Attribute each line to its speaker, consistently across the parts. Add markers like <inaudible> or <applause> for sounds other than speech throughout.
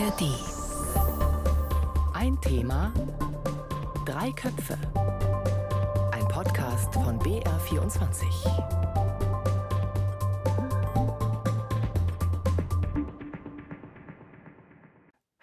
Speaker 1: ARD. Ein Thema, drei Köpfe. Ein Podcast von BR24.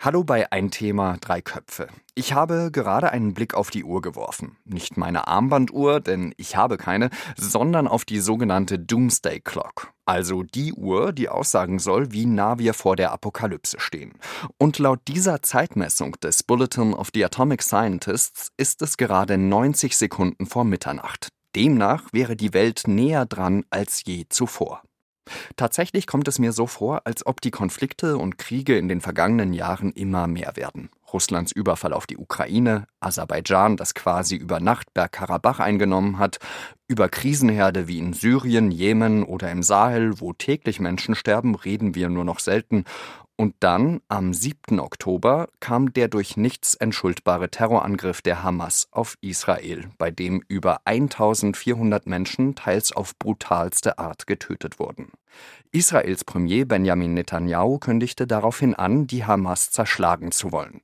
Speaker 2: Hallo bei Ein Thema, drei Köpfe. Ich habe gerade einen Blick auf die Uhr geworfen. Nicht meine Armbanduhr, denn ich habe keine, sondern auf die sogenannte Doomsday Clock. Also die Uhr, die aussagen soll, wie nah wir vor der Apokalypse stehen. Und laut dieser Zeitmessung des Bulletin of the Atomic Scientists ist es gerade 90 Sekunden vor Mitternacht. Demnach wäre die Welt näher dran als je zuvor. Tatsächlich kommt es mir so vor, als ob die Konflikte und Kriege in den vergangenen Jahren immer mehr werden. Russlands Überfall auf die Ukraine, Aserbaidschan, das quasi über Nacht Bergkarabach eingenommen hat, über Krisenherde wie in Syrien, Jemen oder im Sahel, wo täglich Menschen sterben, reden wir nur noch selten, und dann, am 7. Oktober, kam der durch nichts entschuldbare Terrorangriff der Hamas auf Israel, bei dem über 1400 Menschen teils auf brutalste Art getötet wurden. Israels Premier Benjamin Netanyahu kündigte daraufhin an, die Hamas zerschlagen zu wollen.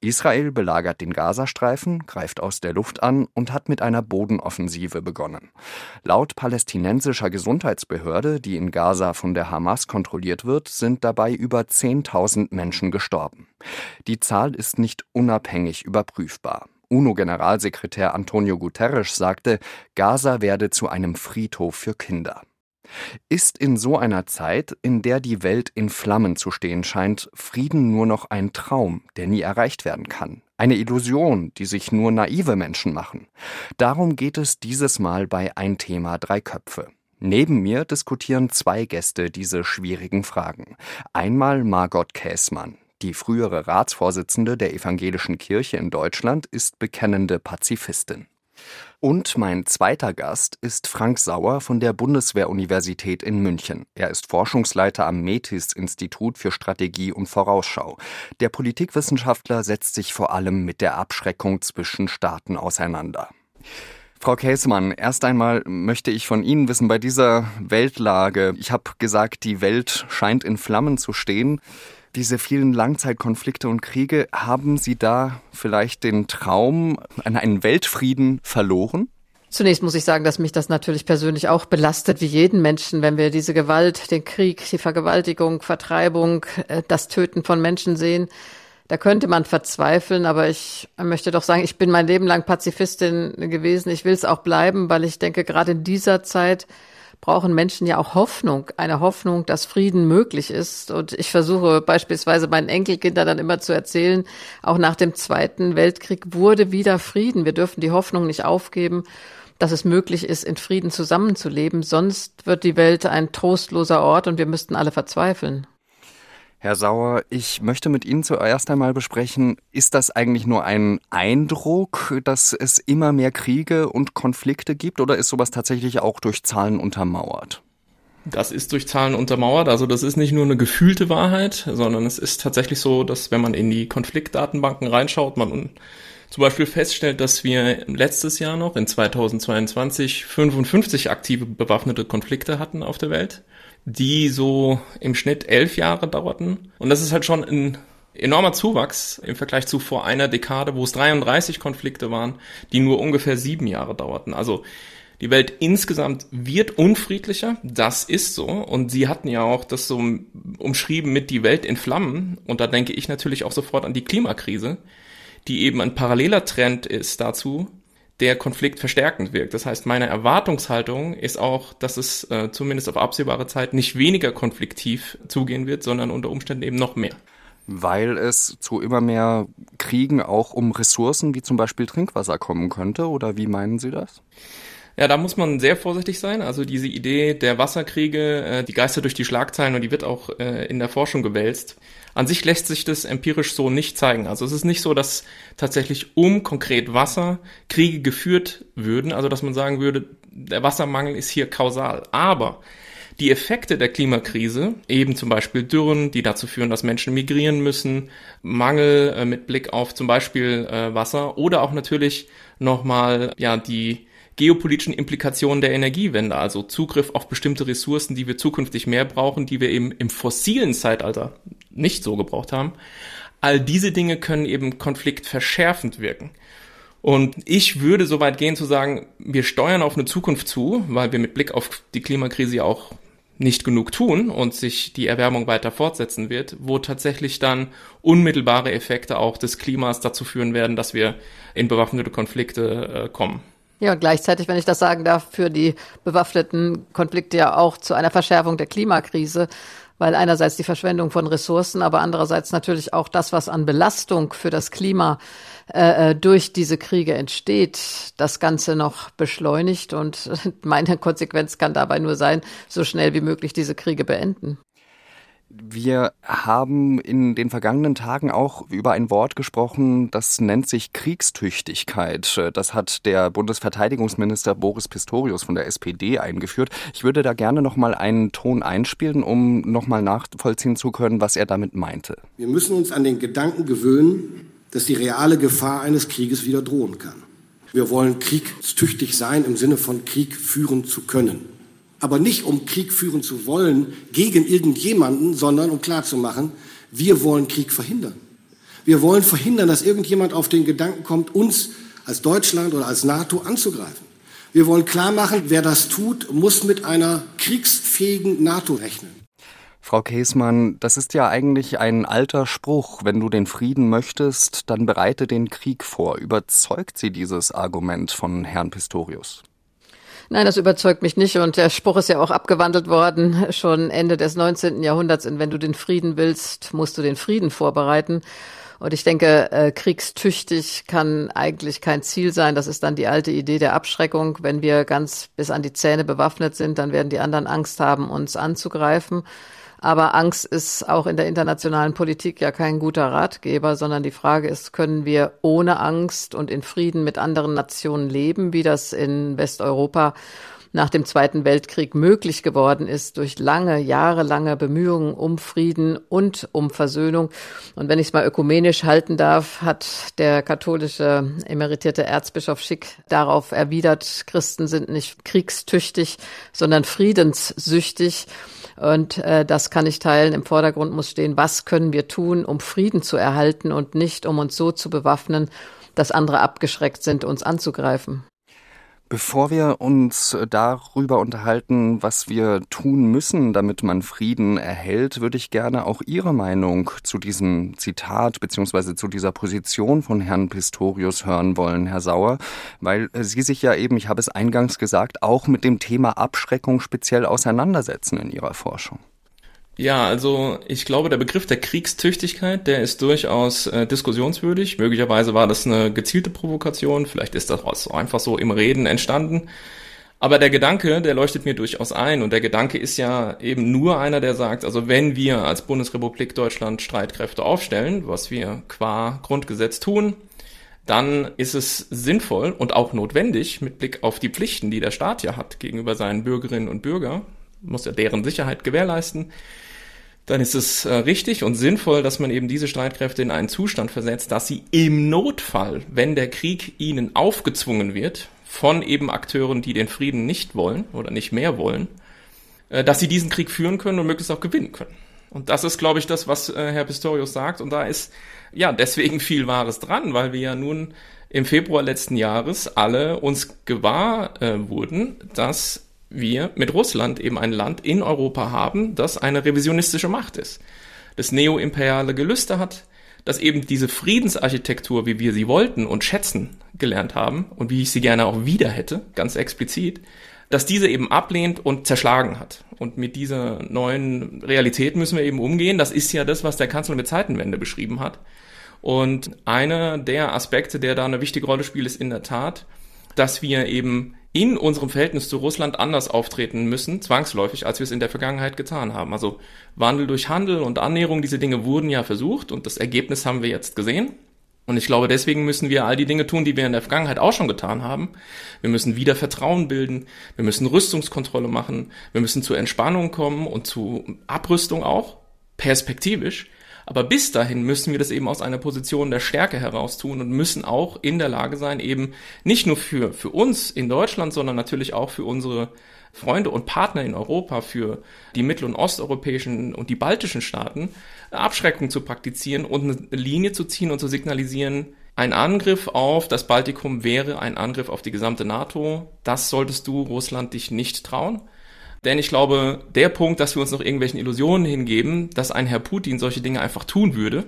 Speaker 2: Israel belagert den Gazastreifen, greift aus der Luft an und hat mit einer Bodenoffensive begonnen. Laut palästinensischer Gesundheitsbehörde, die in Gaza von der Hamas kontrolliert wird, sind dabei über 10.000 Menschen gestorben. Die Zahl ist nicht unabhängig überprüfbar. UNO-Generalsekretär Antonio Guterres sagte, Gaza werde zu einem Friedhof für Kinder. Ist in so einer Zeit, in der die Welt in Flammen zu stehen scheint, Frieden nur noch ein Traum, der nie erreicht werden kann? Eine Illusion, die sich nur naive Menschen machen? Darum geht es dieses Mal bei Ein Thema Drei Köpfe. Neben mir diskutieren zwei Gäste diese schwierigen Fragen. Einmal Margot Käßmann. Die frühere Ratsvorsitzende der Evangelischen Kirche in Deutschland ist bekennende Pazifistin. Und mein zweiter Gast ist Frank Sauer von der Bundeswehr-Universität in München. Er ist Forschungsleiter am METIS-Institut für Strategie und Vorausschau. Der Politikwissenschaftler setzt sich vor allem mit der Abschreckung zwischen Staaten auseinander. Frau Käsemann, erst einmal möchte ich von Ihnen wissen, bei dieser Weltlage, ich habe gesagt, die Welt scheint in Flammen zu stehen diese vielen Langzeitkonflikte und Kriege, haben Sie da vielleicht den Traum an einen Weltfrieden verloren?
Speaker 3: Zunächst muss ich sagen, dass mich das natürlich persönlich auch belastet, wie jeden Menschen, wenn wir diese Gewalt, den Krieg, die Vergewaltigung, Vertreibung, äh, das Töten von Menschen sehen. Da könnte man verzweifeln, aber ich möchte doch sagen, ich bin mein Leben lang Pazifistin gewesen. Ich will es auch bleiben, weil ich denke, gerade in dieser Zeit brauchen Menschen ja auch Hoffnung, eine Hoffnung, dass Frieden möglich ist. Und ich versuche beispielsweise meinen Enkelkindern dann immer zu erzählen, auch nach dem Zweiten Weltkrieg wurde wieder Frieden. Wir dürfen die Hoffnung nicht aufgeben dass es möglich ist, in Frieden zusammenzuleben. Sonst wird die Welt ein trostloser Ort und wir müssten alle verzweifeln.
Speaker 2: Herr Sauer, ich möchte mit Ihnen zuerst einmal besprechen, ist das eigentlich nur ein Eindruck, dass es immer mehr Kriege und Konflikte gibt oder ist sowas tatsächlich auch durch Zahlen untermauert?
Speaker 4: Das ist durch Zahlen untermauert. Also das ist nicht nur eine gefühlte Wahrheit, sondern es ist tatsächlich so, dass wenn man in die Konfliktdatenbanken reinschaut, man zum Beispiel feststellt, dass wir letztes Jahr noch in 2022 55 aktive bewaffnete Konflikte hatten auf der Welt die so im Schnitt elf Jahre dauerten. Und das ist halt schon ein enormer Zuwachs im Vergleich zu vor einer Dekade, wo es 33 Konflikte waren, die nur ungefähr sieben Jahre dauerten. Also die Welt insgesamt wird unfriedlicher, das ist so. Und Sie hatten ja auch das so umschrieben mit die Welt in Flammen. Und da denke ich natürlich auch sofort an die Klimakrise, die eben ein paralleler Trend ist dazu, der Konflikt verstärkend wirkt. Das heißt, meine Erwartungshaltung ist auch, dass es äh, zumindest auf absehbare Zeit nicht weniger konfliktiv zugehen wird, sondern unter Umständen eben noch mehr.
Speaker 2: Weil es zu immer mehr Kriegen auch um Ressourcen wie zum Beispiel Trinkwasser kommen könnte, oder wie meinen Sie das?
Speaker 4: Ja, da muss man sehr vorsichtig sein. Also diese Idee der Wasserkriege, äh, die geistert durch die Schlagzeilen und die wird auch äh, in der Forschung gewälzt. An sich lässt sich das empirisch so nicht zeigen. Also es ist nicht so, dass tatsächlich um konkret Wasser Kriege geführt würden, also dass man sagen würde, der Wassermangel ist hier kausal. Aber die Effekte der Klimakrise, eben zum Beispiel Dürren, die dazu führen, dass Menschen migrieren müssen, Mangel äh, mit Blick auf zum Beispiel äh, Wasser oder auch natürlich nochmal ja die geopolitischen Implikationen der Energiewende, also Zugriff auf bestimmte Ressourcen, die wir zukünftig mehr brauchen, die wir eben im fossilen Zeitalter nicht so gebraucht haben. All diese Dinge können eben konfliktverschärfend wirken. Und ich würde so weit gehen zu sagen, wir steuern auf eine Zukunft zu, weil wir mit Blick auf die Klimakrise auch nicht genug tun und sich die Erwärmung weiter fortsetzen wird, wo tatsächlich dann unmittelbare Effekte auch des Klimas dazu führen werden, dass wir in bewaffnete Konflikte äh, kommen.
Speaker 3: Ja, gleichzeitig, wenn ich das sagen darf, für die bewaffneten Konflikte ja auch zu einer Verschärfung der Klimakrise, weil einerseits die Verschwendung von Ressourcen, aber andererseits natürlich auch das, was an Belastung für das Klima äh, äh durch diese Kriege entsteht, das Ganze noch beschleunigt. Und <laughs> meine Konsequenz kann dabei nur sein, so schnell wie möglich diese Kriege beenden.
Speaker 2: Wir haben in den vergangenen Tagen auch über ein Wort gesprochen, das nennt sich Kriegstüchtigkeit. Das hat der Bundesverteidigungsminister Boris Pistorius von der SPD eingeführt. Ich würde da gerne noch mal einen Ton einspielen, um noch mal nachvollziehen zu können, was er damit meinte.
Speaker 5: Wir müssen uns an den Gedanken gewöhnen, dass die reale Gefahr eines Krieges wieder drohen kann. Wir wollen kriegstüchtig sein im Sinne von Krieg führen zu können aber nicht um Krieg führen zu wollen gegen irgendjemanden, sondern um klarzumachen, wir wollen Krieg verhindern. Wir wollen verhindern, dass irgendjemand auf den Gedanken kommt, uns als Deutschland oder als NATO anzugreifen. Wir wollen klar machen, wer das tut, muss mit einer kriegsfähigen NATO rechnen.
Speaker 2: Frau Käsmann, das ist ja eigentlich ein alter Spruch. Wenn du den Frieden möchtest, dann bereite den Krieg vor. Überzeugt Sie dieses Argument von Herrn Pistorius?
Speaker 3: Nein, das überzeugt mich nicht. Und der Spruch ist ja auch abgewandelt worden, schon Ende des 19. Jahrhunderts. Und wenn du den Frieden willst, musst du den Frieden vorbereiten. Und ich denke, äh, kriegstüchtig kann eigentlich kein Ziel sein. Das ist dann die alte Idee der Abschreckung. Wenn wir ganz bis an die Zähne bewaffnet sind, dann werden die anderen Angst haben, uns anzugreifen. Aber Angst ist auch in der internationalen Politik ja kein guter Ratgeber, sondern die Frage ist, können wir ohne Angst und in Frieden mit anderen Nationen leben, wie das in Westeuropa nach dem Zweiten Weltkrieg möglich geworden ist durch lange, jahrelange Bemühungen um Frieden und um Versöhnung. Und wenn ich es mal ökumenisch halten darf, hat der katholische emeritierte Erzbischof Schick darauf erwidert, Christen sind nicht kriegstüchtig, sondern friedenssüchtig. Und äh, das kann ich teilen. Im Vordergrund muss stehen, was können wir tun, um Frieden zu erhalten und nicht, um uns so zu bewaffnen, dass andere abgeschreckt sind, uns anzugreifen.
Speaker 2: Bevor wir uns darüber unterhalten, was wir tun müssen, damit man Frieden erhält, würde ich gerne auch Ihre Meinung zu diesem Zitat bzw. zu dieser Position von Herrn Pistorius hören wollen, Herr Sauer, weil Sie sich ja eben, ich habe es eingangs gesagt, auch mit dem Thema Abschreckung speziell auseinandersetzen in Ihrer Forschung.
Speaker 4: Ja, also ich glaube, der Begriff der Kriegstüchtigkeit, der ist durchaus äh, diskussionswürdig. Möglicherweise war das eine gezielte Provokation, vielleicht ist das einfach so im Reden entstanden. Aber der Gedanke, der leuchtet mir durchaus ein und der Gedanke ist ja eben nur einer, der sagt, also wenn wir als Bundesrepublik Deutschland Streitkräfte aufstellen, was wir qua Grundgesetz tun, dann ist es sinnvoll und auch notwendig mit Blick auf die Pflichten, die der Staat ja hat gegenüber seinen Bürgerinnen und Bürgern, muss ja deren Sicherheit gewährleisten, dann ist es äh, richtig und sinnvoll, dass man eben diese Streitkräfte in einen Zustand versetzt, dass sie im Notfall, wenn der Krieg ihnen aufgezwungen wird, von eben Akteuren, die den Frieden nicht wollen oder nicht mehr wollen, äh, dass sie diesen Krieg führen können und möglichst auch gewinnen können. Und das ist, glaube ich, das, was äh, Herr Pistorius sagt. Und da ist ja deswegen viel Wahres dran, weil wir ja nun im Februar letzten Jahres alle uns gewahr wurden, dass wir mit Russland eben ein Land in Europa haben, das eine revisionistische Macht ist, das neoimperiale Gelüste hat, das eben diese Friedensarchitektur, wie wir sie wollten und schätzen gelernt haben und wie ich sie gerne auch wieder hätte, ganz explizit, dass diese eben ablehnt und zerschlagen hat. Und mit dieser neuen Realität müssen wir eben umgehen. Das ist ja das, was der Kanzler mit Zeitenwende beschrieben hat. Und einer der Aspekte, der da eine wichtige Rolle spielt, ist in der Tat, dass wir eben in unserem Verhältnis zu Russland anders auftreten müssen, zwangsläufig, als wir es in der Vergangenheit getan haben. Also Wandel durch Handel und Annäherung, diese Dinge wurden ja versucht und das Ergebnis haben wir jetzt gesehen. Und ich glaube, deswegen müssen wir all die Dinge tun, die wir in der Vergangenheit auch schon getan haben. Wir müssen wieder Vertrauen bilden, wir müssen Rüstungskontrolle machen, wir müssen zur Entspannung kommen und zu Abrüstung auch, perspektivisch. Aber bis dahin müssen wir das eben aus einer Position der Stärke heraus tun und müssen auch in der Lage sein, eben nicht nur für, für uns in Deutschland, sondern natürlich auch für unsere Freunde und Partner in Europa, für die mittel- und osteuropäischen und die baltischen Staaten, Abschreckung zu praktizieren und eine Linie zu ziehen und zu signalisieren, ein Angriff auf das Baltikum wäre ein Angriff auf die gesamte NATO. Das solltest du, Russland, dich nicht trauen. Denn ich glaube, der Punkt, dass wir uns noch irgendwelchen Illusionen hingeben, dass ein Herr Putin solche Dinge einfach tun würde,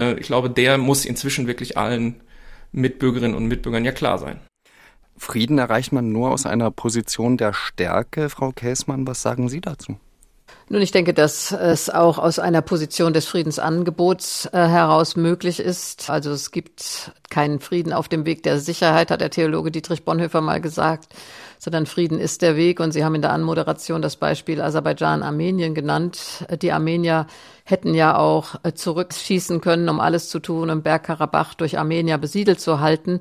Speaker 4: äh, ich glaube, der muss inzwischen wirklich allen Mitbürgerinnen und Mitbürgern ja klar sein.
Speaker 2: Frieden erreicht man nur aus einer Position der Stärke. Frau Käßmann, was sagen Sie dazu?
Speaker 3: Nun, ich denke, dass es auch aus einer Position des Friedensangebots äh, heraus möglich ist. Also es gibt keinen Frieden auf dem Weg der Sicherheit, hat der Theologe Dietrich Bonhoeffer mal gesagt, sondern Frieden ist der Weg. Und Sie haben in der Anmoderation das Beispiel Aserbaidschan, Armenien genannt. Die Armenier hätten ja auch äh, zurückschießen können, um alles zu tun, um Bergkarabach durch Armenier besiedelt zu halten.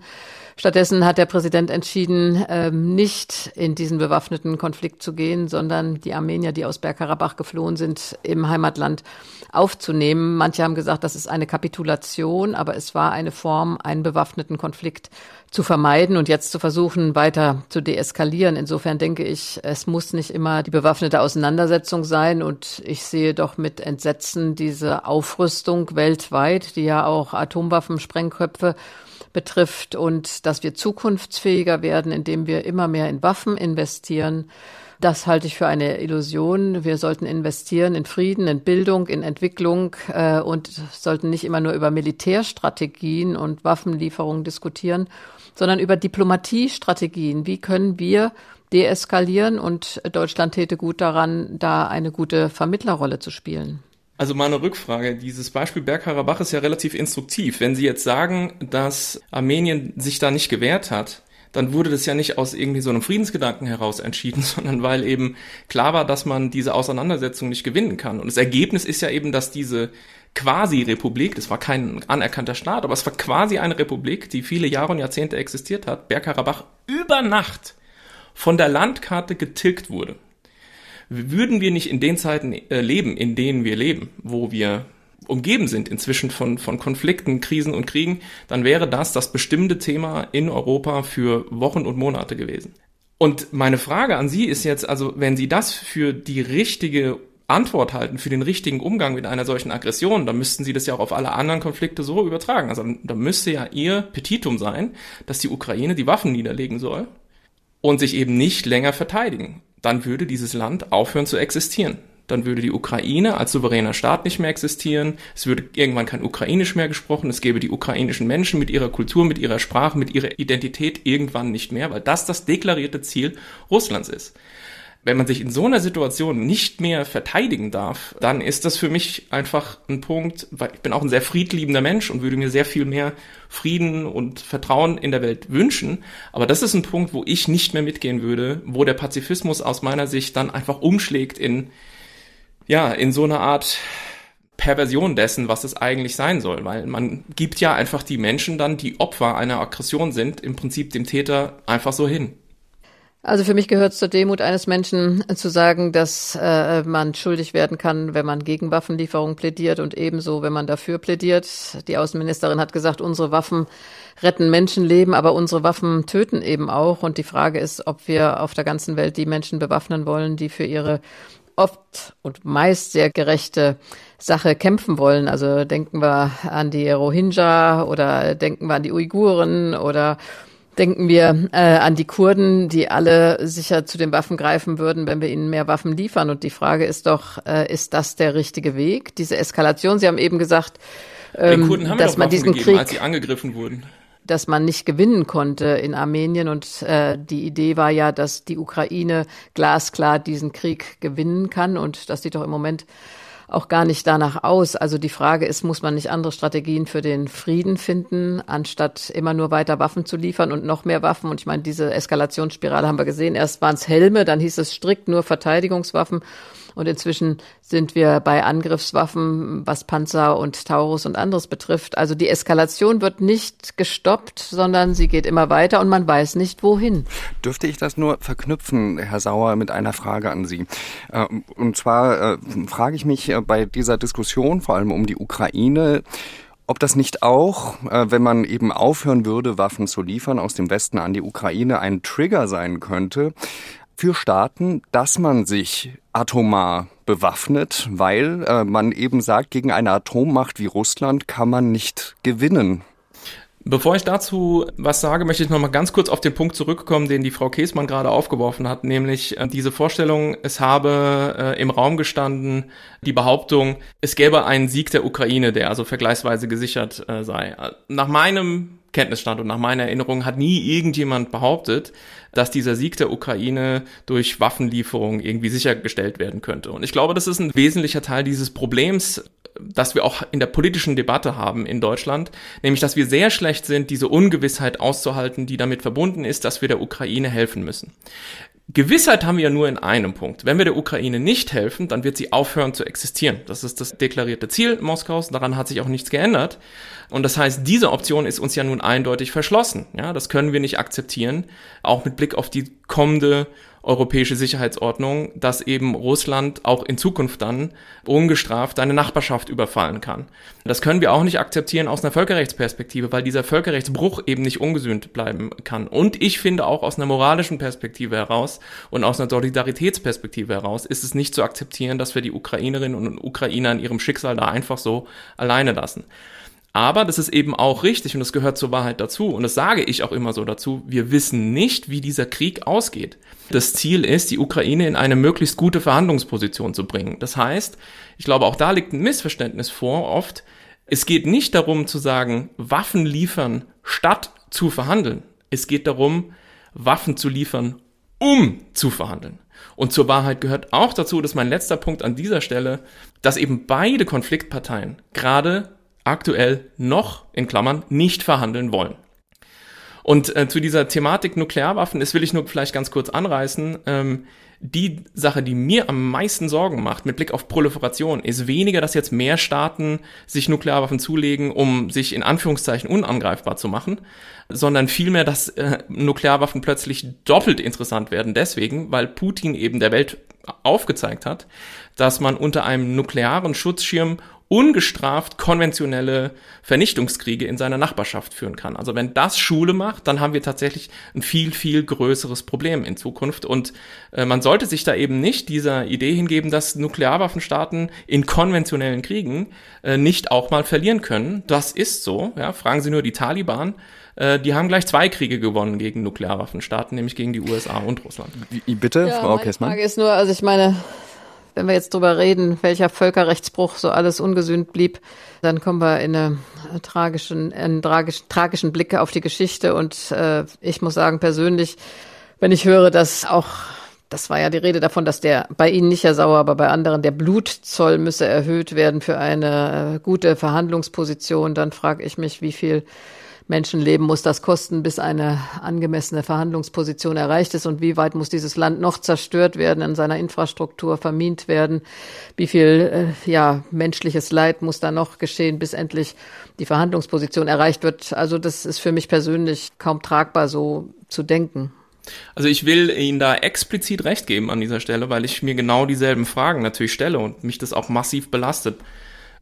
Speaker 3: Stattdessen hat der Präsident entschieden, ähm, nicht in diesen bewaffneten Konflikt zu gehen, sondern die Armenier, die aus Bergkarabach geflohen sind, im Heimatland aufzunehmen. Manche haben gesagt, das ist eine Kapitulation, aber es war eine Form, einen bewaffneten Konflikt zu vermeiden und jetzt zu versuchen, weiter zu deeskalieren. Insofern denke ich, es muss nicht immer die bewaffnete Auseinandersetzung sein. Und ich sehe doch mit Entsetzen diese Aufrüstung weltweit, die ja auch Atomwaffen, Sprengköpfe betrifft und dass wir zukunftsfähiger werden, indem wir immer mehr in Waffen investieren. Das halte ich für eine Illusion. Wir sollten investieren in Frieden, in Bildung, in Entwicklung äh, und sollten nicht immer nur über Militärstrategien und Waffenlieferungen diskutieren, sondern über Diplomatiestrategien. Wie können wir deeskalieren? Und Deutschland täte gut daran, da eine gute Vermittlerrolle zu spielen.
Speaker 4: Also meine Rückfrage, dieses Beispiel Bergkarabach ist ja relativ instruktiv. Wenn Sie jetzt sagen, dass Armenien sich da nicht gewehrt hat, dann wurde das ja nicht aus irgendwie so einem Friedensgedanken heraus entschieden, <laughs> sondern weil eben klar war, dass man diese Auseinandersetzung nicht gewinnen kann. Und das Ergebnis ist ja eben, dass diese Quasi-Republik, das war kein anerkannter Staat, aber es war quasi eine Republik, die viele Jahre und Jahrzehnte existiert hat, Bergkarabach über Nacht von der Landkarte getilgt wurde würden wir nicht in den Zeiten äh, leben, in denen wir leben, wo wir umgeben sind inzwischen von, von Konflikten, Krisen und Kriegen, dann wäre das das bestimmte Thema in Europa für Wochen und Monate gewesen. Und meine Frage an Sie ist jetzt, also wenn Sie das für die richtige Antwort halten, für den richtigen Umgang mit einer solchen Aggression, dann müssten Sie das ja auch auf alle anderen Konflikte so übertragen. Also da müsste ja Ihr Petitum sein, dass die Ukraine die Waffen niederlegen soll und sich eben nicht länger verteidigen dann würde dieses Land aufhören zu existieren. Dann würde die Ukraine als souveräner Staat nicht mehr existieren. Es würde irgendwann kein Ukrainisch mehr gesprochen. Es gäbe die ukrainischen Menschen mit ihrer Kultur, mit ihrer Sprache, mit ihrer Identität irgendwann nicht mehr, weil das das deklarierte Ziel Russlands ist wenn man sich in so einer Situation nicht mehr verteidigen darf, dann ist das für mich einfach ein Punkt, weil ich bin auch ein sehr friedliebender Mensch und würde mir sehr viel mehr Frieden und Vertrauen in der Welt wünschen. Aber das ist ein Punkt, wo ich nicht mehr mitgehen würde, wo der Pazifismus aus meiner Sicht dann einfach umschlägt in, ja, in so eine Art Perversion dessen, was es eigentlich sein soll, weil man gibt ja einfach die Menschen dann, die Opfer einer Aggression sind, im Prinzip dem Täter einfach so hin.
Speaker 3: Also für mich gehört es zur Demut eines Menschen zu sagen, dass äh, man schuldig werden kann, wenn man gegen Waffenlieferungen plädiert und ebenso, wenn man dafür plädiert. Die Außenministerin hat gesagt, unsere Waffen retten Menschenleben, aber unsere Waffen töten eben auch. Und die Frage ist, ob wir auf der ganzen Welt die Menschen bewaffnen wollen, die für ihre oft und meist sehr gerechte Sache kämpfen wollen. Also denken wir an die Rohingya oder denken wir an die Uiguren oder Denken wir äh, an die Kurden, die alle sicher zu den Waffen greifen würden, wenn wir ihnen mehr Waffen liefern. Und die Frage ist doch, äh, ist das der richtige Weg? Diese Eskalation, Sie haben eben gesagt,
Speaker 4: ähm, dass man diesen gegeben, Krieg, als sie angegriffen wurden
Speaker 3: dass man nicht gewinnen konnte in Armenien. Und äh, die Idee war ja, dass die Ukraine glasklar diesen Krieg gewinnen kann. Und das sieht doch im Moment auch gar nicht danach aus. Also die Frage ist, muss man nicht andere Strategien für den Frieden finden, anstatt immer nur weiter Waffen zu liefern und noch mehr Waffen? Und ich meine, diese Eskalationsspirale haben wir gesehen. Erst waren es Helme, dann hieß es strikt nur Verteidigungswaffen. Und inzwischen sind wir bei Angriffswaffen, was Panzer und Taurus und anderes betrifft. Also die Eskalation wird nicht gestoppt, sondern sie geht immer weiter und man weiß nicht wohin.
Speaker 2: Dürfte ich das nur verknüpfen, Herr Sauer, mit einer Frage an Sie? Äh, und zwar äh, frage ich mich äh, bei dieser Diskussion, vor allem um die Ukraine, ob das nicht auch, wenn man eben aufhören würde, Waffen zu liefern aus dem Westen an die Ukraine, ein Trigger sein könnte, für Staaten, dass man sich atomar bewaffnet, weil äh, man eben sagt, gegen eine Atommacht wie Russland kann man nicht gewinnen.
Speaker 4: Bevor ich dazu was sage, möchte ich noch mal ganz kurz auf den Punkt zurückkommen, den die Frau Käßmann gerade aufgeworfen hat, nämlich äh, diese Vorstellung, es habe äh, im Raum gestanden die Behauptung, es gäbe einen Sieg der Ukraine, der also vergleichsweise gesichert äh, sei. Nach meinem Kenntnisstand und nach meiner Erinnerung hat nie irgendjemand behauptet, dass dieser Sieg der Ukraine durch Waffenlieferung irgendwie sichergestellt werden könnte. Und ich glaube, das ist ein wesentlicher Teil dieses Problems, das wir auch in der politischen Debatte haben in Deutschland, nämlich dass wir sehr schlecht sind, diese Ungewissheit auszuhalten, die damit verbunden ist, dass wir der Ukraine helfen müssen. Gewissheit haben wir ja nur in einem Punkt. Wenn wir der Ukraine nicht helfen, dann wird sie aufhören zu existieren. Das ist das deklarierte Ziel Moskaus. Daran hat sich auch nichts geändert. Und das heißt, diese Option ist uns ja nun eindeutig verschlossen. Ja, das können wir nicht akzeptieren. Auch mit Blick auf die kommende europäische Sicherheitsordnung, dass eben Russland auch in Zukunft dann ungestraft eine Nachbarschaft überfallen kann. Das können wir auch nicht akzeptieren aus einer Völkerrechtsperspektive, weil dieser Völkerrechtsbruch eben nicht ungesühnt bleiben kann. Und ich finde auch aus einer moralischen Perspektive heraus und aus einer Solidaritätsperspektive heraus ist es nicht zu akzeptieren, dass wir die Ukrainerinnen und Ukrainer in ihrem Schicksal da einfach so alleine lassen. Aber das ist eben auch richtig und das gehört zur Wahrheit dazu und das sage ich auch immer so dazu. Wir wissen nicht, wie dieser Krieg ausgeht. Das Ziel ist, die Ukraine in eine möglichst gute Verhandlungsposition zu bringen. Das heißt, ich glaube, auch da liegt ein Missverständnis vor oft. Es geht nicht darum zu sagen, Waffen liefern statt zu verhandeln. Es geht darum, Waffen zu liefern, um zu verhandeln. Und zur Wahrheit gehört auch dazu, dass mein letzter Punkt an dieser Stelle, dass eben beide Konfliktparteien gerade aktuell noch, in Klammern, nicht verhandeln wollen. Und äh, zu dieser Thematik Nuklearwaffen, das will ich nur vielleicht ganz kurz anreißen. Ähm, die Sache, die mir am meisten Sorgen macht mit Blick auf Proliferation, ist weniger, dass jetzt mehr Staaten sich Nuklearwaffen zulegen, um sich in Anführungszeichen unangreifbar zu machen, sondern vielmehr, dass äh, Nuklearwaffen plötzlich doppelt interessant werden. Deswegen, weil Putin eben der Welt aufgezeigt hat, dass man unter einem nuklearen Schutzschirm ungestraft konventionelle Vernichtungskriege in seiner Nachbarschaft führen kann. Also wenn das Schule macht, dann haben wir tatsächlich ein viel, viel größeres Problem in Zukunft. Und äh, man sollte sich da eben nicht dieser Idee hingeben, dass Nuklearwaffenstaaten in konventionellen Kriegen äh, nicht auch mal verlieren können. Das ist so. Ja, fragen Sie nur die Taliban äh, die haben gleich zwei Kriege gewonnen gegen Nuklearwaffenstaaten, nämlich gegen die USA und Russland.
Speaker 2: Bitte, ja, Frau Kessmann?
Speaker 3: Die Frage ist nur, also ich meine, wenn wir jetzt drüber reden, welcher Völkerrechtsbruch so alles ungesühnt blieb, dann kommen wir in eine tragischen, einen tragischen, tragischen Blick auf die Geschichte. Und äh, ich muss sagen, persönlich, wenn ich höre, dass auch das war ja die Rede davon, dass der bei Ihnen nicht Herr Sauer, aber bei anderen der Blutzoll müsse erhöht werden für eine äh, gute Verhandlungsposition. Dann frage ich mich, wie viel Menschenleben muss das kosten, bis eine angemessene Verhandlungsposition erreicht ist und wie weit muss dieses Land noch zerstört werden, in seiner Infrastruktur vermint werden, wie viel äh, ja, menschliches Leid muss da noch geschehen, bis endlich die Verhandlungsposition erreicht wird. Also das ist für mich persönlich kaum tragbar, so zu denken.
Speaker 4: Also ich will Ihnen da explizit recht geben an dieser Stelle, weil ich mir genau dieselben Fragen natürlich stelle und mich das auch massiv belastet.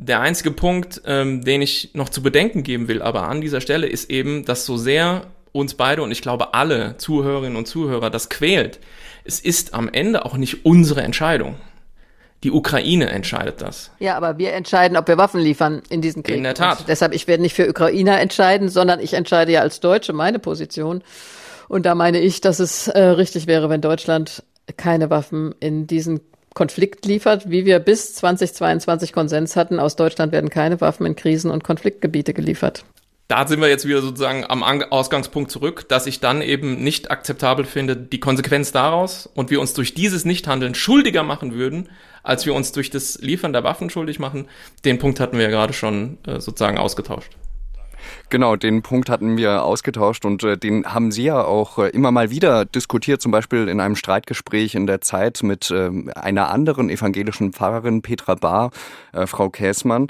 Speaker 4: Der einzige Punkt, ähm, den ich noch zu bedenken geben will, aber an dieser Stelle ist eben, dass so sehr uns beide und ich glaube alle Zuhörerinnen und Zuhörer das quält, es ist am Ende auch nicht unsere Entscheidung. Die Ukraine entscheidet das.
Speaker 3: Ja, aber wir entscheiden, ob wir Waffen liefern in diesen Krieg.
Speaker 4: In der Tat.
Speaker 3: Und deshalb, ich werde nicht für Ukrainer entscheiden, sondern ich entscheide ja als Deutsche meine Position. Und da meine ich, dass es äh, richtig wäre, wenn Deutschland keine Waffen in diesen Konflikt liefert, wie wir bis 2022 Konsens hatten. Aus Deutschland werden keine Waffen in Krisen- und Konfliktgebiete geliefert.
Speaker 4: Da sind wir jetzt wieder sozusagen am Ausgangspunkt zurück, dass ich dann eben nicht akzeptabel finde, die Konsequenz daraus und wir uns durch dieses Nichthandeln schuldiger machen würden, als wir uns durch das Liefern der Waffen schuldig machen. Den Punkt hatten wir ja gerade schon äh, sozusagen ausgetauscht.
Speaker 2: Genau, den Punkt hatten wir ausgetauscht und äh, den haben Sie ja auch äh, immer mal wieder diskutiert, zum Beispiel in einem Streitgespräch in der Zeit mit äh, einer anderen evangelischen Pfarrerin, Petra Bahr, äh, Frau Käßmann.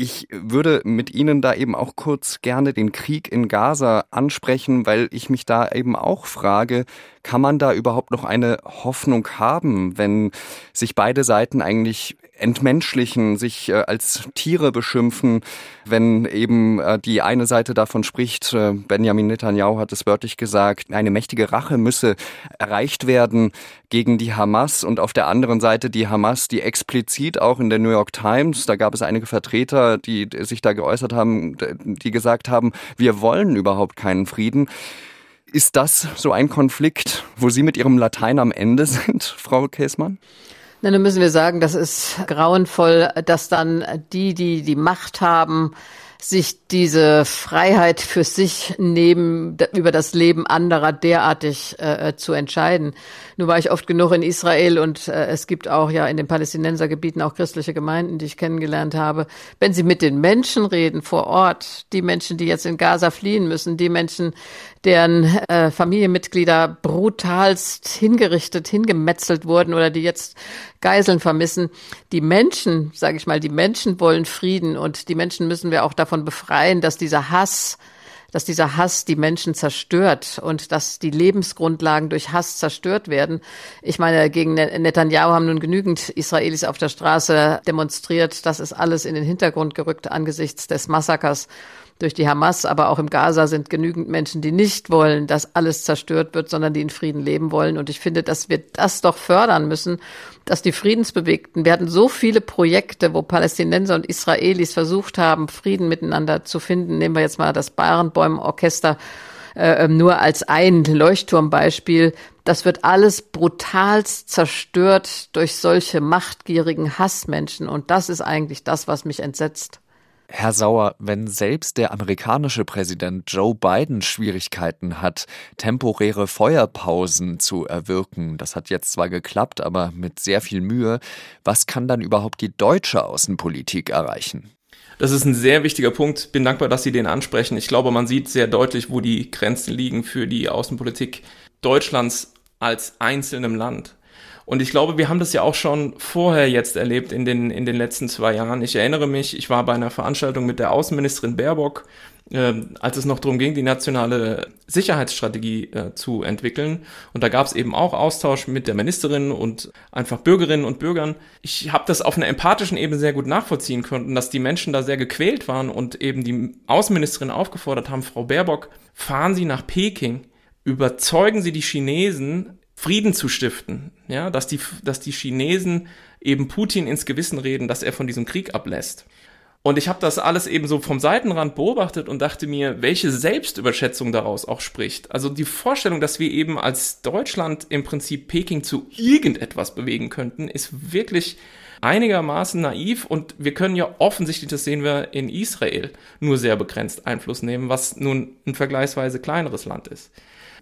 Speaker 2: Ich würde mit Ihnen da eben auch kurz gerne den Krieg in Gaza ansprechen, weil ich mich da eben auch frage, kann man da überhaupt noch eine Hoffnung haben, wenn sich beide Seiten eigentlich entmenschlichen, sich äh, als Tiere beschimpfen, wenn eben äh, die eine Seite davon spricht, äh, Benjamin Netanyahu hat es wörtlich gesagt, eine mächtige Rache müsse erreicht werden gegen die Hamas und auf der anderen Seite die Hamas, die explizit auch in der New York Times, da gab es einige Vertreter, die sich da geäußert haben, die gesagt haben, wir wollen überhaupt keinen Frieden. Ist das so ein Konflikt, wo Sie mit Ihrem Latein am Ende <laughs> sind, Frau Käßmann?
Speaker 3: Na, dann müssen wir sagen, das ist grauenvoll, dass dann die, die die Macht haben, sich diese Freiheit für sich nehmen, über das Leben anderer derartig äh, zu entscheiden. Nur war ich oft genug in Israel und äh, es gibt auch ja in den Palästinensergebieten auch christliche Gemeinden, die ich kennengelernt habe. Wenn Sie mit den Menschen reden vor Ort, die Menschen, die jetzt in Gaza fliehen müssen, die Menschen, deren äh, Familienmitglieder brutalst hingerichtet, hingemetzelt wurden oder die jetzt Geiseln vermissen. Die Menschen, sage ich mal, die Menschen wollen Frieden und die Menschen müssen wir auch davon befreien, dass dieser Hass dass dieser Hass die Menschen zerstört und dass die Lebensgrundlagen durch Hass zerstört werden. Ich meine, gegen Netanyahu haben nun genügend Israelis auf der Straße demonstriert. Das ist alles in den Hintergrund gerückt angesichts des Massakers durch die Hamas, aber auch im Gaza sind genügend Menschen, die nicht wollen, dass alles zerstört wird, sondern die in Frieden leben wollen. Und ich finde, dass wir das doch fördern müssen, dass die Friedensbewegten, wir hatten so viele Projekte, wo Palästinenser und Israelis versucht haben, Frieden miteinander zu finden. Nehmen wir jetzt mal das Barenbäumen-Orchester äh, ähm, nur als ein Leuchtturmbeispiel. Das wird alles brutalst zerstört durch solche machtgierigen Hassmenschen. Und das ist eigentlich das, was mich entsetzt.
Speaker 2: Herr Sauer, wenn selbst der amerikanische Präsident Joe Biden Schwierigkeiten hat, temporäre Feuerpausen zu erwirken, das hat jetzt zwar geklappt, aber mit sehr viel Mühe, was kann dann überhaupt die deutsche Außenpolitik erreichen?
Speaker 4: Das ist ein sehr wichtiger Punkt. Bin dankbar, dass Sie den ansprechen. Ich glaube, man sieht sehr deutlich, wo die Grenzen liegen für die Außenpolitik Deutschlands als einzelnem Land. Und ich glaube, wir haben das ja auch schon vorher jetzt erlebt in den, in den letzten zwei Jahren. Ich erinnere mich, ich war bei einer Veranstaltung mit der Außenministerin Baerbock, äh, als es noch darum ging, die nationale Sicherheitsstrategie äh, zu entwickeln. Und da gab es eben auch Austausch mit der Ministerin und einfach Bürgerinnen und Bürgern. Ich habe das auf einer empathischen Ebene sehr gut nachvollziehen können, dass die Menschen da sehr gequält waren und eben die Außenministerin aufgefordert haben, Frau Baerbock, fahren Sie nach Peking, überzeugen Sie die Chinesen, Frieden zu stiften, ja, dass die, dass die Chinesen eben Putin ins Gewissen reden, dass er von diesem Krieg ablässt. Und ich habe das alles eben so vom Seitenrand beobachtet und dachte mir, welche Selbstüberschätzung daraus auch spricht. Also die Vorstellung, dass wir eben als Deutschland im Prinzip Peking zu irgendetwas bewegen könnten, ist wirklich einigermaßen naiv und wir können ja offensichtlich, das sehen wir in Israel, nur sehr begrenzt Einfluss nehmen, was nun ein vergleichsweise kleineres Land ist.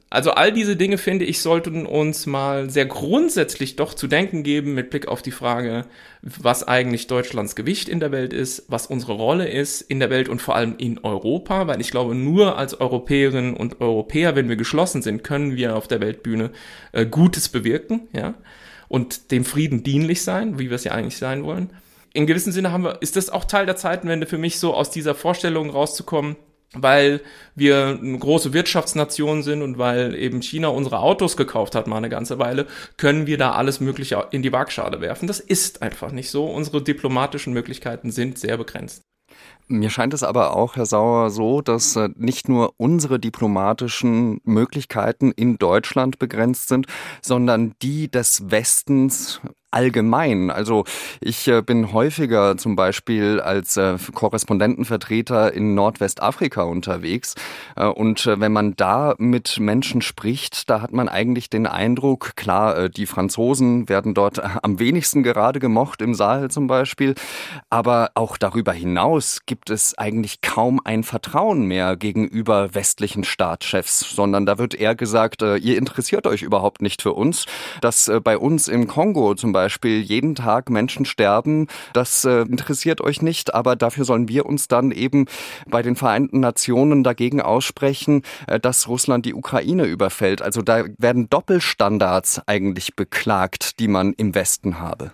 Speaker 4: Also all diese Dinge, finde ich, sollten uns mal sehr grundsätzlich doch zu denken geben mit Blick auf die Frage, was eigentlich Deutschlands Gewicht in der Welt ist, was unsere Rolle ist in der Welt und vor allem in Europa, weil ich glaube, nur als Europäerinnen und Europäer, wenn wir geschlossen sind, können wir auf der Weltbühne äh, Gutes bewirken, ja, und dem Frieden dienlich sein, wie wir es ja eigentlich sein wollen. In gewissem Sinne haben wir, ist das auch Teil der Zeitenwende für mich so aus dieser Vorstellung rauszukommen, weil wir eine große Wirtschaftsnation sind und weil eben China unsere Autos gekauft hat mal eine ganze Weile, können wir da alles Mögliche in die Waagschale werfen. Das ist einfach nicht so. Unsere diplomatischen Möglichkeiten sind sehr begrenzt.
Speaker 2: Mir scheint es aber auch, Herr Sauer, so, dass äh, nicht nur unsere diplomatischen Möglichkeiten in Deutschland begrenzt sind, sondern die des Westens allgemein. Also ich äh, bin häufiger zum Beispiel als äh, Korrespondentenvertreter in Nordwestafrika unterwegs. Äh, und wenn man da mit Menschen spricht, da hat man eigentlich den Eindruck, klar, die Franzosen werden dort <laughs> am wenigsten gerade gemocht, im Sahel zum Beispiel. Aber auch darüber hinaus gibt es eigentlich kaum ein Vertrauen mehr gegenüber westlichen Staatschefs, sondern da wird eher gesagt, ihr interessiert euch überhaupt nicht für uns. Dass bei uns im Kongo zum Beispiel Beispiel jeden Tag Menschen sterben, das äh, interessiert euch nicht, aber dafür sollen wir uns dann eben bei den Vereinten Nationen dagegen aussprechen, äh, dass Russland die Ukraine überfällt. Also da werden Doppelstandards eigentlich beklagt, die man im Westen habe.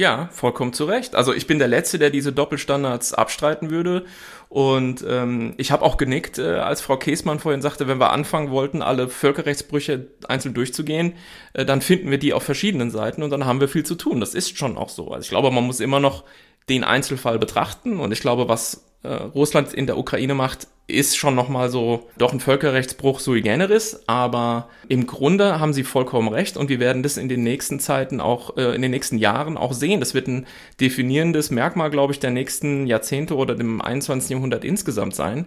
Speaker 4: Ja, vollkommen zu Recht. Also ich bin der Letzte, der diese Doppelstandards abstreiten würde. Und ähm, ich habe auch genickt, äh, als Frau Käsmann vorhin sagte, wenn wir anfangen wollten, alle Völkerrechtsbrüche einzeln durchzugehen, äh, dann finden wir die auf verschiedenen Seiten und dann haben wir viel zu tun. Das ist schon auch so. Also ich glaube, man muss immer noch den Einzelfall betrachten und ich glaube, was äh, Russland in der Ukraine macht, ist schon nochmal so doch ein Völkerrechtsbruch sui generis, aber im Grunde haben sie vollkommen recht und wir werden das in den nächsten Zeiten auch, äh, in den nächsten Jahren auch sehen. Das wird ein definierendes Merkmal, glaube ich, der nächsten Jahrzehnte oder dem 21. Jahrhundert insgesamt sein,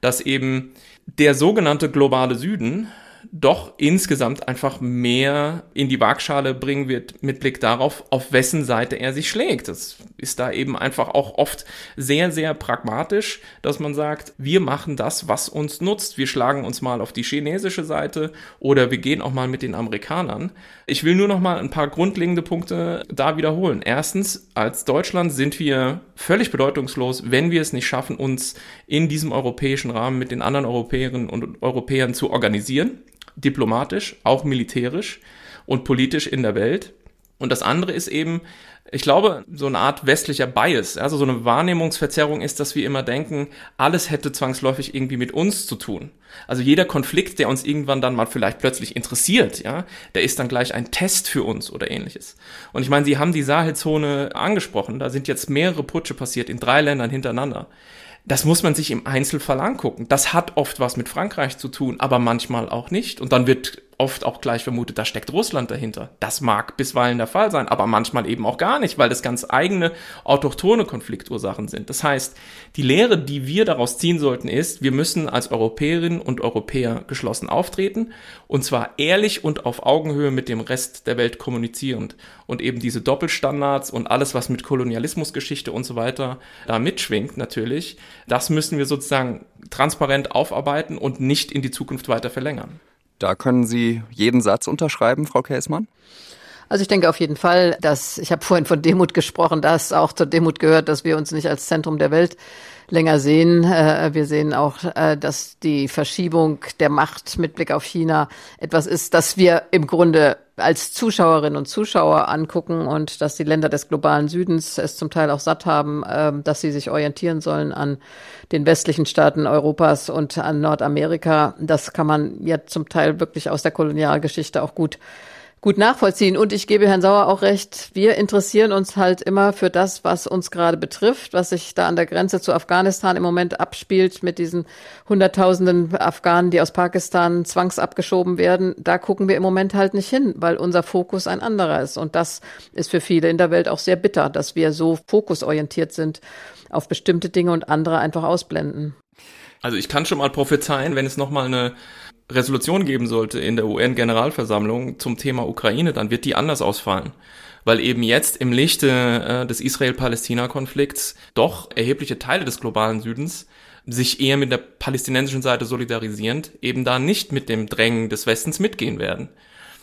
Speaker 4: dass eben der sogenannte globale Süden doch insgesamt einfach mehr in die Waagschale bringen wird mit Blick darauf, auf wessen Seite er sich schlägt. Das ist da eben einfach auch oft sehr, sehr pragmatisch, dass man sagt, wir machen das, was uns nutzt. Wir schlagen uns mal auf die chinesische Seite oder wir gehen auch mal mit den Amerikanern. Ich will nur noch mal ein paar grundlegende Punkte da wiederholen. Erstens, als Deutschland sind wir völlig bedeutungslos, wenn wir es nicht schaffen, uns in diesem europäischen Rahmen mit den anderen Europäerinnen und Europäern zu organisieren diplomatisch, auch militärisch und politisch in der Welt. Und das andere ist eben, ich glaube, so eine Art westlicher Bias, also so eine Wahrnehmungsverzerrung ist, dass wir immer denken, alles hätte zwangsläufig irgendwie mit uns zu tun. Also jeder Konflikt, der uns irgendwann dann mal vielleicht plötzlich interessiert, ja, der ist dann gleich ein Test für uns oder ähnliches. Und ich meine, Sie haben die Sahelzone angesprochen, da sind jetzt mehrere Putsche passiert in drei Ländern hintereinander. Das muss man sich im Einzelfall angucken. Das hat oft was mit Frankreich zu tun, aber manchmal auch nicht. Und dann wird oft auch gleich vermutet, da steckt Russland dahinter. Das mag bisweilen der Fall sein, aber manchmal eben auch gar nicht, weil das ganz eigene autochtone Konfliktursachen sind. Das heißt, die Lehre, die wir daraus ziehen sollten, ist, wir müssen als Europäerinnen und Europäer geschlossen auftreten und zwar ehrlich und auf Augenhöhe mit dem Rest der Welt kommunizierend und eben diese Doppelstandards und alles, was mit Kolonialismusgeschichte und so weiter da mitschwingt natürlich, das müssen wir sozusagen transparent aufarbeiten und nicht in die Zukunft weiter verlängern.
Speaker 2: Da können Sie jeden Satz unterschreiben, Frau Käsmann?
Speaker 3: Also ich denke auf jeden Fall, dass, ich habe vorhin von Demut gesprochen, dass auch zur Demut gehört, dass wir uns nicht als Zentrum der Welt länger sehen. Äh, wir sehen auch, äh, dass die Verschiebung der Macht mit Blick auf China etwas ist, das wir im Grunde als Zuschauerinnen und Zuschauer angucken und dass die Länder des globalen Südens es zum Teil auch satt haben, ähm, dass sie sich orientieren sollen an den westlichen Staaten Europas und an Nordamerika. Das kann man ja zum Teil wirklich aus der Kolonialgeschichte auch gut gut nachvollziehen. Und ich gebe Herrn Sauer auch recht, wir interessieren uns halt immer für das, was uns gerade betrifft, was sich da an der Grenze zu Afghanistan im Moment abspielt mit diesen Hunderttausenden Afghanen, die aus Pakistan zwangsabgeschoben werden. Da gucken wir im Moment halt nicht hin, weil unser Fokus ein anderer ist. Und das ist für viele in der Welt auch sehr bitter, dass wir so fokusorientiert sind auf bestimmte Dinge und andere einfach ausblenden.
Speaker 4: Also ich kann schon mal prophezeien, wenn es nochmal eine Resolution geben sollte in der UN-Generalversammlung zum Thema Ukraine, dann wird die anders ausfallen. Weil eben jetzt im Lichte äh, des Israel-Palästina-Konflikts doch erhebliche Teile des globalen Südens sich eher mit der palästinensischen Seite solidarisierend eben da nicht mit dem Drängen des Westens mitgehen werden.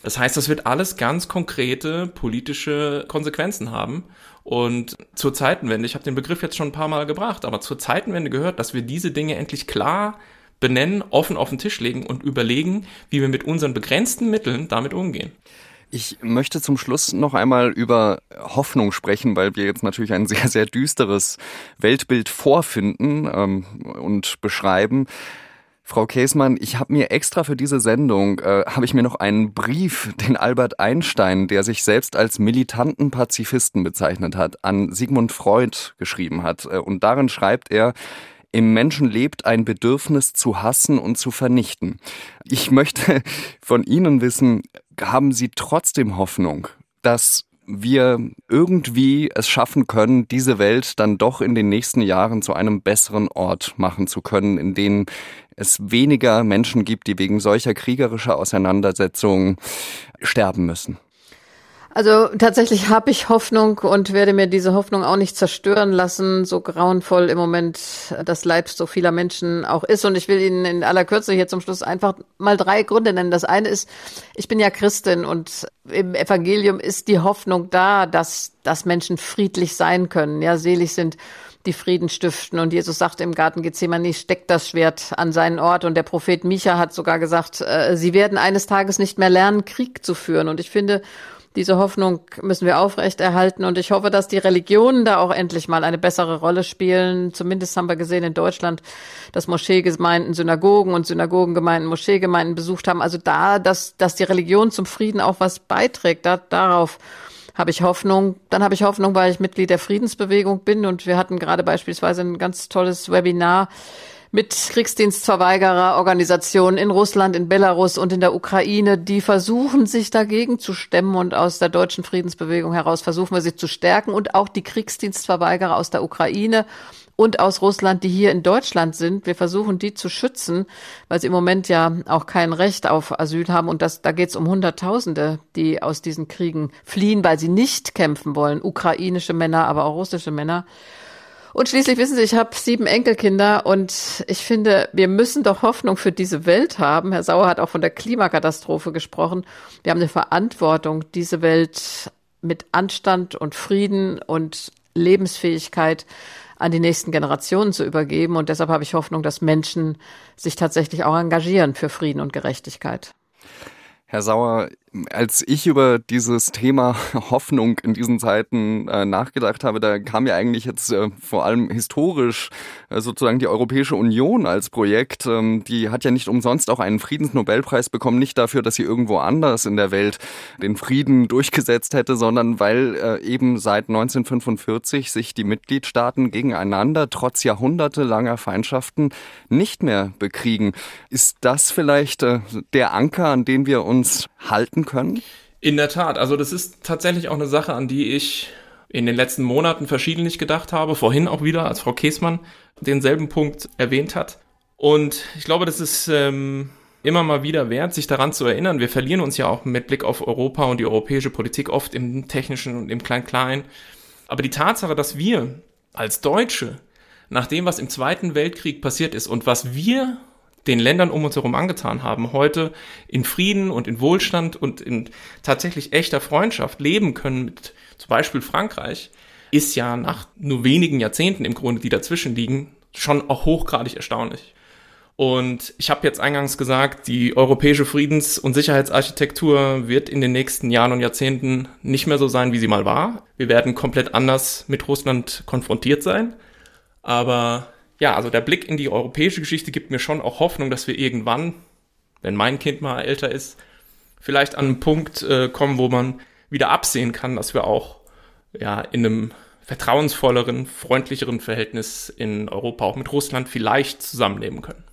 Speaker 4: Das heißt, das wird alles ganz konkrete politische Konsequenzen haben. Und zur Zeitenwende, ich habe den Begriff jetzt schon ein paar Mal gebracht, aber zur Zeitenwende gehört, dass wir diese Dinge endlich klar benennen, offen auf den Tisch legen und überlegen, wie wir mit unseren begrenzten Mitteln damit umgehen.
Speaker 2: Ich möchte zum Schluss noch einmal über Hoffnung sprechen, weil wir jetzt natürlich ein sehr, sehr düsteres Weltbild vorfinden ähm, und beschreiben. Frau Käsmann, ich habe mir extra für diese Sendung äh, habe ich mir noch einen Brief, den Albert Einstein, der sich selbst als militanten Pazifisten bezeichnet hat, an Sigmund Freud geschrieben hat. Äh, und darin schreibt er, im Menschen lebt ein Bedürfnis zu hassen und zu vernichten. Ich möchte <laughs> von Ihnen wissen, haben Sie trotzdem Hoffnung, dass wir irgendwie es schaffen können, diese Welt dann doch in den nächsten Jahren zu einem besseren Ort machen zu können, in dem es weniger Menschen gibt, die wegen solcher kriegerischer Auseinandersetzungen sterben müssen?
Speaker 3: Also tatsächlich habe ich Hoffnung und werde mir diese Hoffnung auch nicht zerstören lassen, so grauenvoll im Moment das Leid so vieler Menschen auch ist. Und ich will Ihnen in aller Kürze hier zum Schluss einfach mal drei Gründe nennen. Das eine ist, ich bin ja Christin und im Evangelium ist die Hoffnung da, dass, dass Menschen friedlich sein können, ja, selig sind die Frieden stiften. Und Jesus sagte im Garten Gethsemane, steckt das Schwert an seinen Ort. Und der Prophet Micha hat sogar gesagt, äh, sie werden eines Tages nicht mehr lernen, Krieg zu führen. Und ich finde, diese Hoffnung müssen wir aufrechterhalten und ich hoffe, dass die Religionen da auch endlich mal eine bessere Rolle spielen. Zumindest haben wir gesehen in Deutschland, dass Moscheegemeinden Synagogen und Synagogengemeinden Moscheegemeinden besucht haben. Also da, dass, dass die Religion zum Frieden auch was beiträgt, da, darauf habe ich Hoffnung. Dann habe ich Hoffnung, weil ich Mitglied der Friedensbewegung bin und wir hatten gerade beispielsweise ein ganz tolles Webinar mit Kriegsdienstverweigererorganisationen in Russland, in Belarus und in der Ukraine, die versuchen, sich dagegen zu stemmen und aus der deutschen Friedensbewegung heraus versuchen wir sie zu stärken und auch die Kriegsdienstverweigerer aus der Ukraine und aus Russland, die hier in Deutschland sind. Wir versuchen, die zu schützen, weil sie im Moment ja auch kein Recht auf Asyl haben. Und das, da geht es um Hunderttausende, die aus diesen Kriegen fliehen, weil sie nicht kämpfen wollen. Ukrainische Männer, aber auch russische Männer. Und schließlich wissen Sie, ich habe sieben Enkelkinder und ich finde, wir müssen doch Hoffnung für diese Welt haben. Herr Sauer hat auch von der Klimakatastrophe gesprochen. Wir haben eine Verantwortung, diese Welt mit Anstand und Frieden und Lebensfähigkeit an die nächsten Generationen zu übergeben. Und deshalb habe ich Hoffnung, dass Menschen sich tatsächlich auch engagieren für Frieden und Gerechtigkeit.
Speaker 2: Herr Sauer, als ich über dieses Thema <laughs> Hoffnung in diesen Zeiten äh, nachgedacht habe, da kam ja eigentlich jetzt äh, vor allem historisch äh, sozusagen die Europäische Union als Projekt. Ähm, die hat ja nicht umsonst auch einen Friedensnobelpreis bekommen, nicht dafür, dass sie irgendwo anders in der Welt den Frieden durchgesetzt hätte, sondern weil äh, eben seit 1945 sich die Mitgliedstaaten gegeneinander trotz jahrhundertelanger Feindschaften nicht mehr bekriegen. Ist das vielleicht äh, der Anker, an den wir uns halten können?
Speaker 4: In der Tat, also das ist tatsächlich auch eine Sache, an die ich in den letzten Monaten verschiedentlich gedacht habe, vorhin auch wieder, als Frau Käßmann denselben Punkt erwähnt hat. Und ich glaube, das ist ähm, immer mal wieder wert, sich daran zu erinnern. Wir verlieren uns ja auch mit Blick auf Europa und die europäische Politik oft im Technischen und im Klein-Klein. Aber die Tatsache, dass wir als Deutsche nach dem, was im Zweiten Weltkrieg passiert ist und was wir den Ländern um uns herum angetan haben, heute in Frieden und in Wohlstand und in tatsächlich echter Freundschaft leben können mit zum Beispiel Frankreich, ist ja nach nur wenigen Jahrzehnten im Grunde, die dazwischen liegen, schon auch hochgradig erstaunlich. Und ich habe jetzt eingangs gesagt, die europäische Friedens- und Sicherheitsarchitektur wird in den nächsten Jahren und Jahrzehnten nicht mehr so sein, wie sie mal war. Wir werden komplett anders mit Russland konfrontiert sein. Aber ja, also der Blick in die europäische Geschichte gibt mir schon auch Hoffnung, dass wir irgendwann, wenn mein Kind mal älter ist, vielleicht an einen Punkt äh, kommen, wo man wieder absehen kann, dass wir auch ja in einem vertrauensvolleren, freundlicheren Verhältnis in Europa auch mit Russland vielleicht zusammenleben können.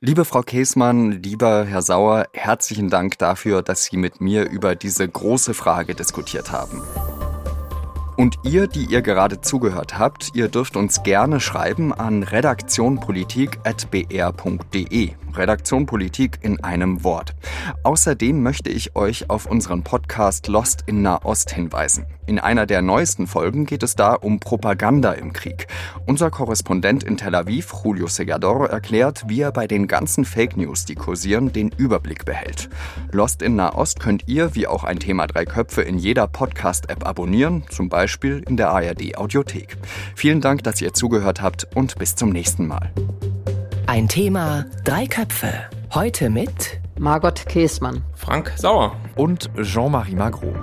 Speaker 2: Liebe Frau Käßmann, lieber Herr Sauer, herzlichen Dank dafür, dass Sie mit mir über diese große Frage diskutiert haben. Und ihr, die ihr gerade zugehört habt, ihr dürft uns gerne schreiben an redaktionpolitik.br.de. Redaktion Politik in einem Wort. Außerdem möchte ich euch auf unseren Podcast Lost in Nahost hinweisen. In einer der neuesten Folgen geht es da um Propaganda im Krieg. Unser Korrespondent in Tel Aviv, Julio Segador, erklärt, wie er bei den ganzen Fake News, die kursieren, den Überblick behält. Lost in Nahost könnt ihr, wie auch ein Thema Drei Köpfe, in jeder Podcast-App abonnieren, zum Beispiel in der ARD Audiothek. Vielen Dank, dass ihr zugehört habt und bis zum nächsten Mal.
Speaker 1: Ein Thema, drei Köpfe. Heute mit
Speaker 3: Margot Käßmann,
Speaker 4: Frank Sauer
Speaker 2: und Jean-Marie Magro.